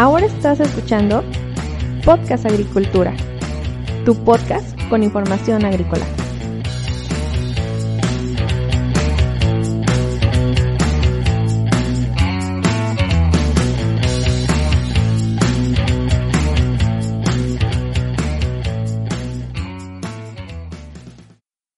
Ahora estás escuchando Podcast Agricultura, tu podcast con información agrícola.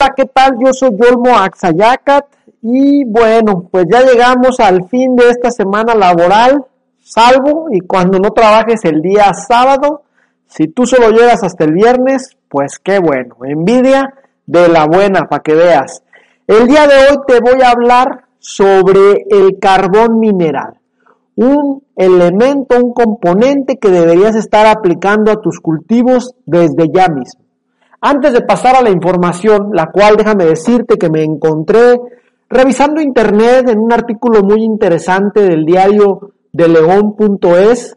Hola, ¿qué tal? Yo soy Yolmo Axayacat y bueno, pues ya llegamos al fin de esta semana laboral salvo y cuando no trabajes el día sábado, si tú solo llegas hasta el viernes, pues qué bueno, envidia de la buena para que veas. El día de hoy te voy a hablar sobre el carbón mineral, un elemento, un componente que deberías estar aplicando a tus cultivos desde ya mismo. Antes de pasar a la información, la cual déjame decirte que me encontré revisando internet en un artículo muy interesante del diario de león.es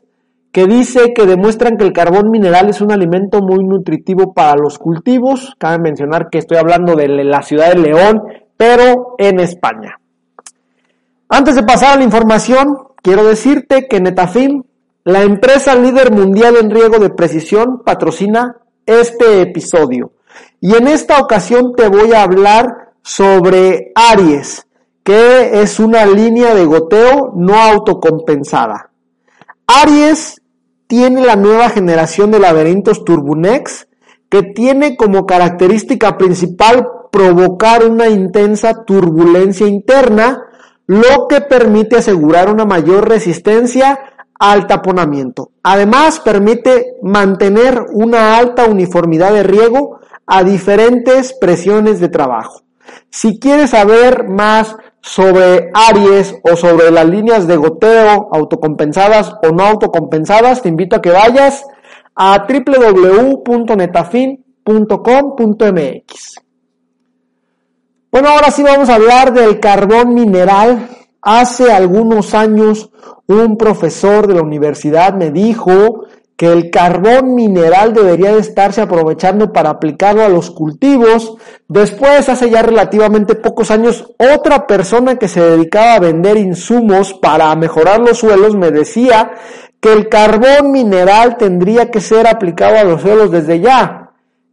que dice que demuestran que el carbón mineral es un alimento muy nutritivo para los cultivos. Cabe mencionar que estoy hablando de la ciudad de León, pero en España. Antes de pasar a la información, quiero decirte que Netafim, la empresa líder mundial en riego de precisión, patrocina este episodio. Y en esta ocasión te voy a hablar sobre Aries, que es una línea de goteo no autocompensada. Aries tiene la nueva generación de laberintos Turbunex que tiene como característica principal provocar una intensa turbulencia interna, lo que permite asegurar una mayor resistencia al taponamiento. Además, permite mantener una alta uniformidad de riego a diferentes presiones de trabajo. Si quieres saber más sobre Aries o sobre las líneas de goteo autocompensadas o no autocompensadas, te invito a que vayas a www.netafin.com.mx. Bueno, ahora sí vamos a hablar del carbón mineral. Hace algunos años un profesor de la universidad me dijo que el carbón mineral debería de estarse aprovechando para aplicarlo a los cultivos. Después, hace ya relativamente pocos años, otra persona que se dedicaba a vender insumos para mejorar los suelos me decía que el carbón mineral tendría que ser aplicado a los suelos desde ya.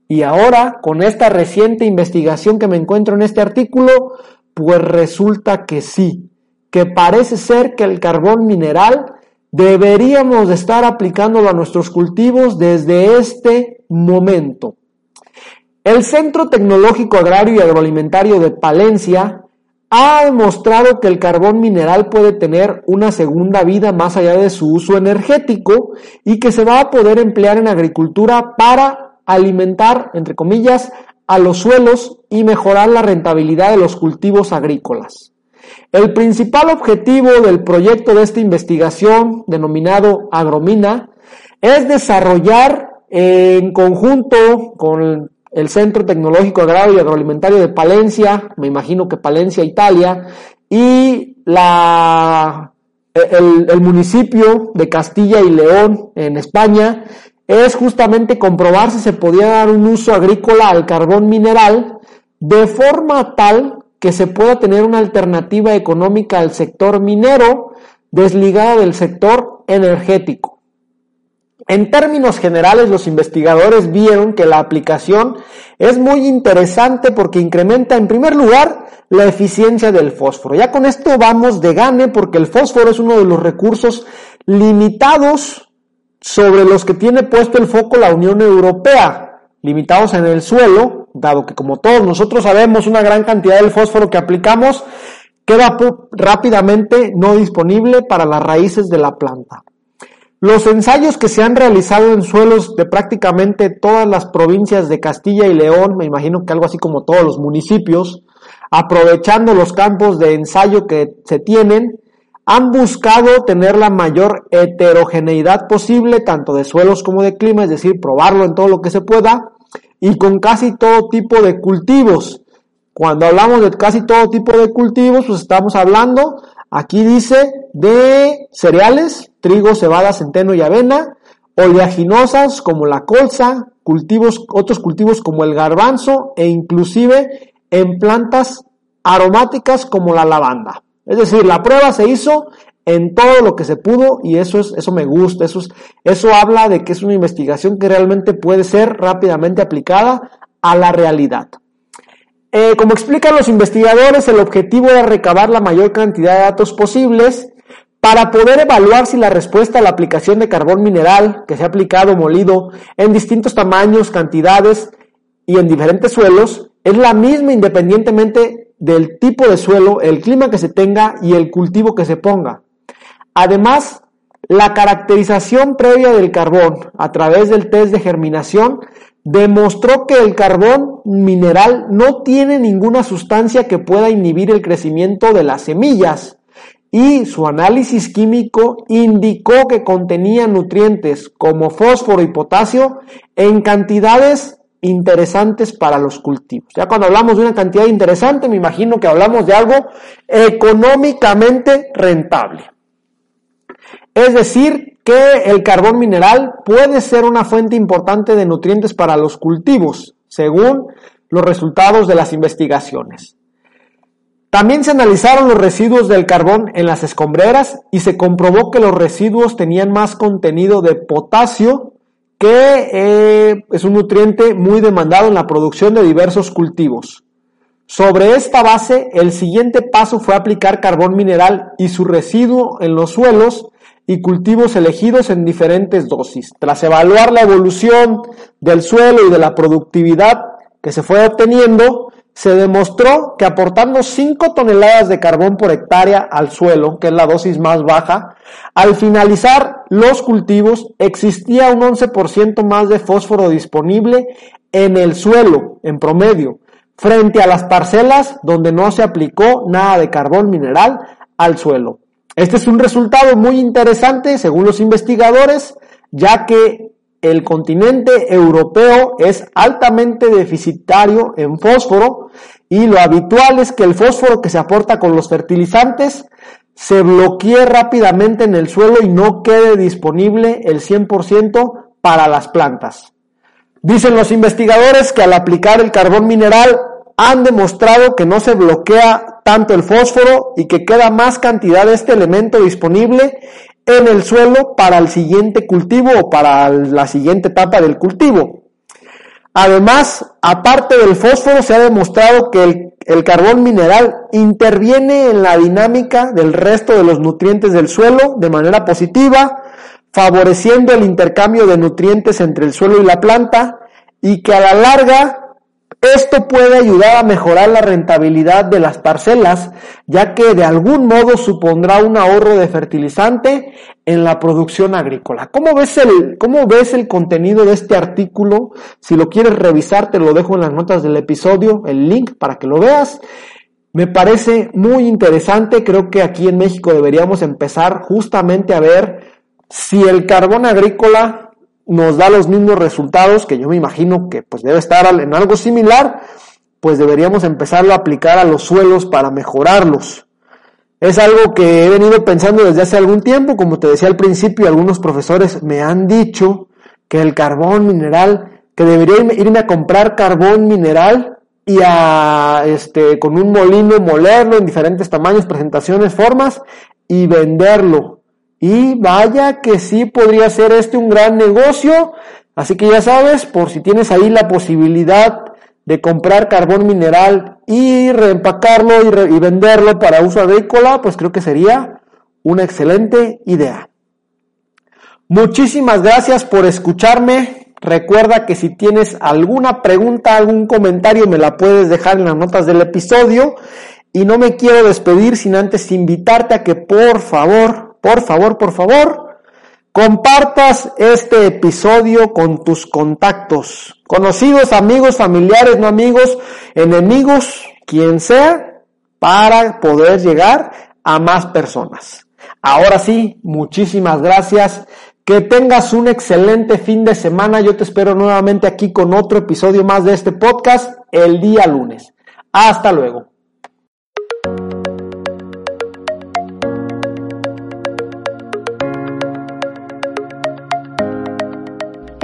Y ahora, con esta reciente investigación que me encuentro en este artículo, pues resulta que sí, que parece ser que el carbón mineral deberíamos estar aplicándolo a nuestros cultivos desde este momento. El Centro Tecnológico Agrario y Agroalimentario de Palencia ha demostrado que el carbón mineral puede tener una segunda vida más allá de su uso energético y que se va a poder emplear en agricultura para alimentar, entre comillas, a los suelos y mejorar la rentabilidad de los cultivos agrícolas. El principal objetivo del proyecto de esta investigación, denominado Agromina, es desarrollar en conjunto con el Centro Tecnológico Agrario y Agroalimentario de Palencia, me imagino que Palencia, Italia, y la, el, el municipio de Castilla y León en España, es justamente comprobar si se podía dar un uso agrícola al carbón mineral de forma tal que se pueda tener una alternativa económica al sector minero desligada del sector energético. En términos generales, los investigadores vieron que la aplicación es muy interesante porque incrementa en primer lugar la eficiencia del fósforo. Ya con esto vamos de gane porque el fósforo es uno de los recursos limitados sobre los que tiene puesto el foco la Unión Europea, limitados en el suelo, dado que como todos nosotros sabemos una gran cantidad del fósforo que aplicamos queda rápidamente no disponible para las raíces de la planta. Los ensayos que se han realizado en suelos de prácticamente todas las provincias de Castilla y León, me imagino que algo así como todos los municipios, aprovechando los campos de ensayo que se tienen, han buscado tener la mayor heterogeneidad posible, tanto de suelos como de clima, es decir, probarlo en todo lo que se pueda, y con casi todo tipo de cultivos. Cuando hablamos de casi todo tipo de cultivos, pues estamos hablando, aquí dice, de cereales, trigo, cebada, centeno y avena, oleaginosas como la colza, cultivos, otros cultivos como el garbanzo e inclusive en plantas aromáticas como la lavanda. Es decir, la prueba se hizo en todo lo que se pudo y eso es eso me gusta, eso es, eso habla de que es una investigación que realmente puede ser rápidamente aplicada a la realidad. Eh, como explican los investigadores, el objetivo era recabar la mayor cantidad de datos posibles para poder evaluar si la respuesta a la aplicación de carbón mineral que se ha aplicado molido en distintos tamaños, cantidades y en diferentes suelos es la misma independientemente del tipo de suelo, el clima que se tenga y el cultivo que se ponga. Además, la caracterización previa del carbón a través del test de germinación demostró que el carbón mineral no tiene ninguna sustancia que pueda inhibir el crecimiento de las semillas y su análisis químico indicó que contenía nutrientes como fósforo y potasio en cantidades interesantes para los cultivos. Ya cuando hablamos de una cantidad interesante, me imagino que hablamos de algo económicamente rentable. Es decir, que el carbón mineral puede ser una fuente importante de nutrientes para los cultivos, según los resultados de las investigaciones. También se analizaron los residuos del carbón en las escombreras y se comprobó que los residuos tenían más contenido de potasio, que eh, es un nutriente muy demandado en la producción de diversos cultivos. Sobre esta base, el siguiente paso fue aplicar carbón mineral y su residuo en los suelos y cultivos elegidos en diferentes dosis. Tras evaluar la evolución del suelo y de la productividad que se fue obteniendo, se demostró que aportando 5 toneladas de carbón por hectárea al suelo, que es la dosis más baja, al finalizar los cultivos existía un 11% más de fósforo disponible en el suelo, en promedio, frente a las parcelas donde no se aplicó nada de carbón mineral al suelo. Este es un resultado muy interesante según los investigadores, ya que el continente europeo es altamente deficitario en fósforo y lo habitual es que el fósforo que se aporta con los fertilizantes se bloquee rápidamente en el suelo y no quede disponible el 100% para las plantas. Dicen los investigadores que al aplicar el carbón mineral han demostrado que no se bloquea tanto el fósforo y que queda más cantidad de este elemento disponible en el suelo para el siguiente cultivo o para la siguiente etapa del cultivo. Además, aparte del fósforo, se ha demostrado que el, el, carbón mineral interviene en la dinámica del resto de los nutrientes del suelo de manera positiva, favoreciendo el intercambio de nutrientes entre el suelo y la planta y que a la larga esto puede ayudar a mejorar la rentabilidad de las parcelas, ya que de algún modo supondrá un ahorro de fertilizante en la producción agrícola. ¿Cómo ves el, cómo ves el contenido de este artículo? Si lo quieres revisar, te lo dejo en las notas del episodio, el link para que lo veas. Me parece muy interesante, creo que aquí en México deberíamos empezar justamente a ver si el carbón agrícola nos da los mismos resultados, que yo me imagino que pues debe estar en algo similar, pues deberíamos empezarlo a aplicar a los suelos para mejorarlos. Es algo que he venido pensando desde hace algún tiempo, como te decía al principio, algunos profesores me han dicho que el carbón mineral, que debería irme a comprar carbón mineral y a este con un molino molerlo en diferentes tamaños, presentaciones, formas y venderlo y vaya que sí podría ser este un gran negocio. Así que ya sabes, por si tienes ahí la posibilidad de comprar carbón mineral y reempacarlo y, venderlo para uso agrícola, pues creo que sería una excelente idea. Muchísimas gracias por escucharme. Recuerda que si tienes alguna pregunta, algún comentario, me la puedes dejar en las notas del episodio. Y no me quiero despedir sin antes invitarte a que por favor por favor, por favor, compartas este episodio con tus contactos, conocidos, amigos, familiares, no amigos, enemigos, quien sea, para poder llegar a más personas. Ahora sí, muchísimas gracias. Que tengas un excelente fin de semana. Yo te espero nuevamente aquí con otro episodio más de este podcast el día lunes. Hasta luego.